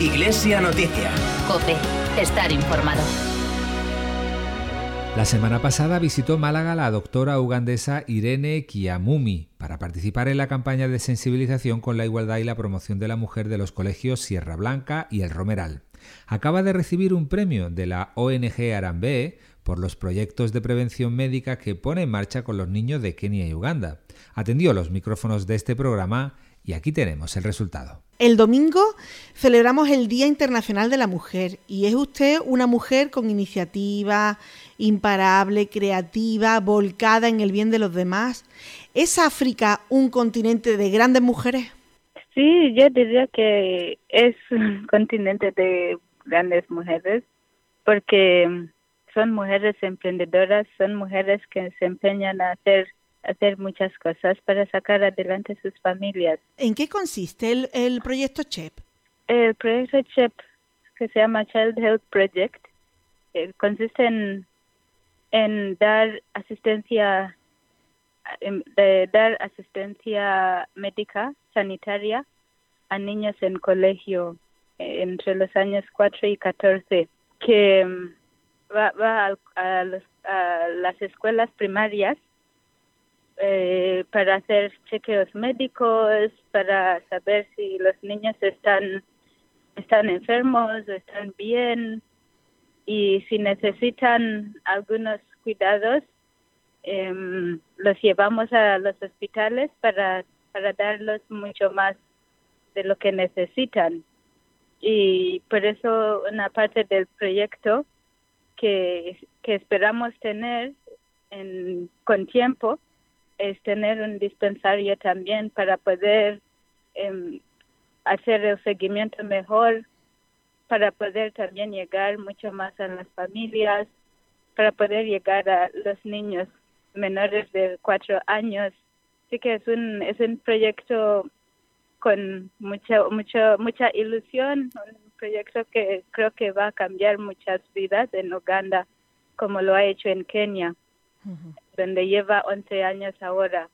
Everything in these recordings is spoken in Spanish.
Iglesia Noticia. Cope, estar informado. La semana pasada visitó Málaga la doctora ugandesa Irene Kiamumi para participar en la campaña de sensibilización con la igualdad y la promoción de la mujer de los colegios Sierra Blanca y El Romeral. Acaba de recibir un premio de la ONG Arambe por los proyectos de prevención médica que pone en marcha con los niños de Kenia y Uganda. Atendió los micrófonos de este programa y aquí tenemos el resultado. El domingo celebramos el Día Internacional de la Mujer y es usted una mujer con iniciativa, imparable, creativa, volcada en el bien de los demás. ¿Es África un continente de grandes mujeres? Sí, yo diría que es un continente de grandes mujeres porque son mujeres emprendedoras, son mujeres que se empeñan a hacer hacer muchas cosas para sacar adelante sus familias. ¿En qué consiste el, el proyecto CHEP? El proyecto CHEP, que se llama Child Health Project, eh, consiste en, en dar asistencia de dar asistencia médica sanitaria a niños en colegio eh, entre los años 4 y 14 que mm, va, va a, a las escuelas primarias eh, para hacer chequeos médicos, para saber si los niños están, están enfermos o están bien y si necesitan algunos cuidados, em, los llevamos a los hospitales para, para darlos mucho más de lo que necesitan. Y por eso una parte del proyecto que, que esperamos tener en, con tiempo es tener un dispensario también para poder em, hacer el seguimiento mejor, para poder también llegar mucho más a las familias, para poder llegar a los niños menores de cuatro años. Así que es un, es un proyecto con mucha, mucha, mucha ilusión, un proyecto que creo que va a cambiar muchas vidas en Uganda, como lo ha hecho en Kenia donde lleva 11 años ahora.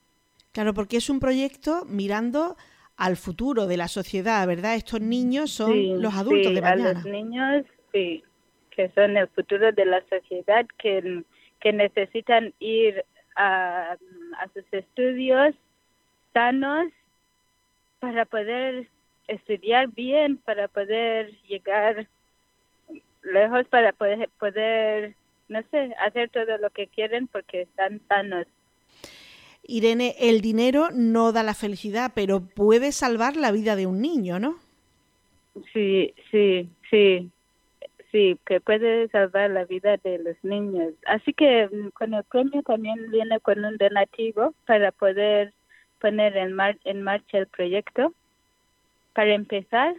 Claro, porque es un proyecto mirando al futuro de la sociedad, ¿verdad? Estos niños son los adultos de mañana. A los niños, sí, que son el futuro de la sociedad, que, que necesitan ir a, a sus estudios sanos para poder estudiar bien, para poder llegar lejos, para poder, poder no sé, hacer todo lo que quieren porque están sanos. Irene, el dinero no da la felicidad, pero puede salvar la vida de un niño, ¿no? Sí, sí, sí, sí, que puede salvar la vida de los niños. Así que mm, con el premio también viene con un donativo para poder poner en, en marcha el proyecto. Para empezar,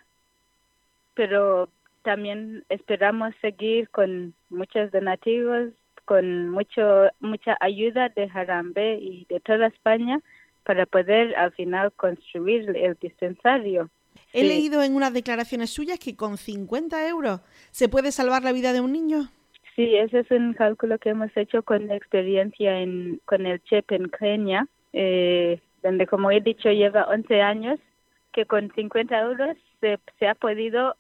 pero también esperamos seguir con muchos donativos, con mucho mucha ayuda de Jarambe y de toda España para poder al final construir el dispensario. He leído en unas declaraciones suyas que con 50 euros se puede salvar la vida de un niño. Sí, ese es un cálculo que hemos hecho con la experiencia en, con el CHEP en Kenia, eh, donde como he dicho lleva 11 años, que con 50 euros se, se ha podido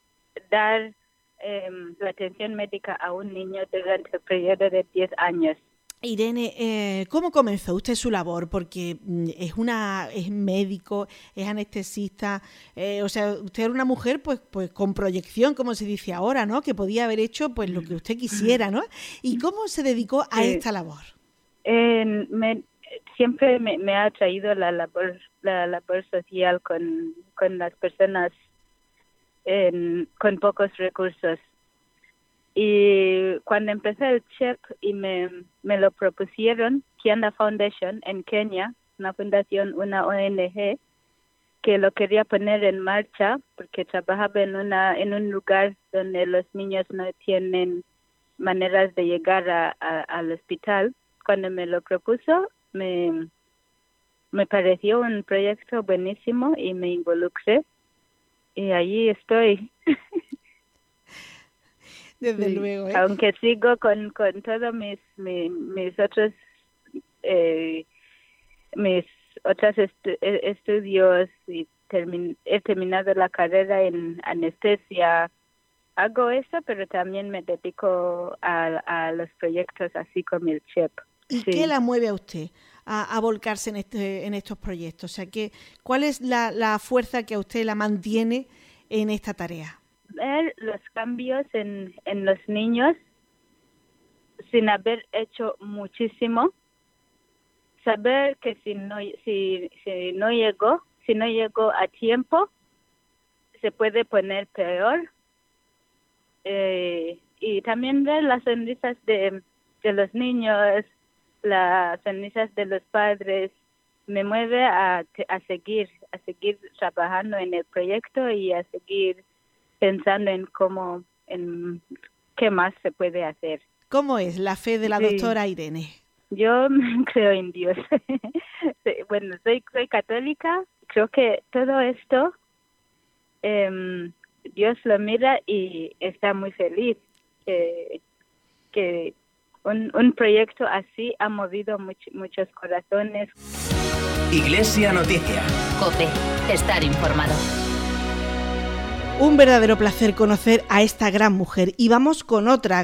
dar em, la atención médica a un niño durante el periodo de 10 años. Irene, eh, ¿cómo comenzó usted su labor? Porque mm, es una es médico, es anestesista, eh, o sea, usted era una mujer pues pues con proyección, como se dice ahora, ¿no? Que podía haber hecho pues lo que usted quisiera, ¿no? ¿Y cómo se dedicó a esta labor? siempre me, ha atraído la labor la labor social con, con las personas con pocos recursos. Y cuando empecé el CHEP y me, me lo propusieron, Kianda Foundation en Kenia, una fundación, una ONG, que lo quería poner en marcha porque trabajaba en una en un lugar donde los niños no tienen maneras de llegar a, al hospital. Cuando me lo propuso, me, me pareció un proyecto buenísimo y me involucré y allí estoy. Desde luego. ¿eh? Aunque sigo con, con todos mis, mis, otros eh, mis otros e, estudios y he terminado la carrera en anestesia. Hago eso, pero también me dedico a, los proyectos así como el CHEP. ¿Y qué la mueve a usted a, volcarse en, este, en estos proyectos? O sea, que, ¿cuál es la, la fuerza que a usted la mantiene en esta tarea? Ver los cambios en, en los niños sin haber hecho muchísimo. Saber que si no, si, si no llegó, si no llegó a tiempo, se puede poner peor. Eh, y también ver las sonrisas de, de los niños, las sonrisas de los padres, me mueve a, a seguir, a seguir trabajando en el proyecto y a seguir pensando en cómo, en qué más se puede hacer. ¿Cómo es la fe de la doctora Irene? Yo creo en Dios. bueno, soy, soy católica. Creo que todo esto em, Dios lo mira y está muy feliz que un, un, proyecto así ha movido muchos corazones. Iglesia Noticia. COPE. Estar informado. Un verdadero placer conocer a esta gran mujer y vamos con otra gran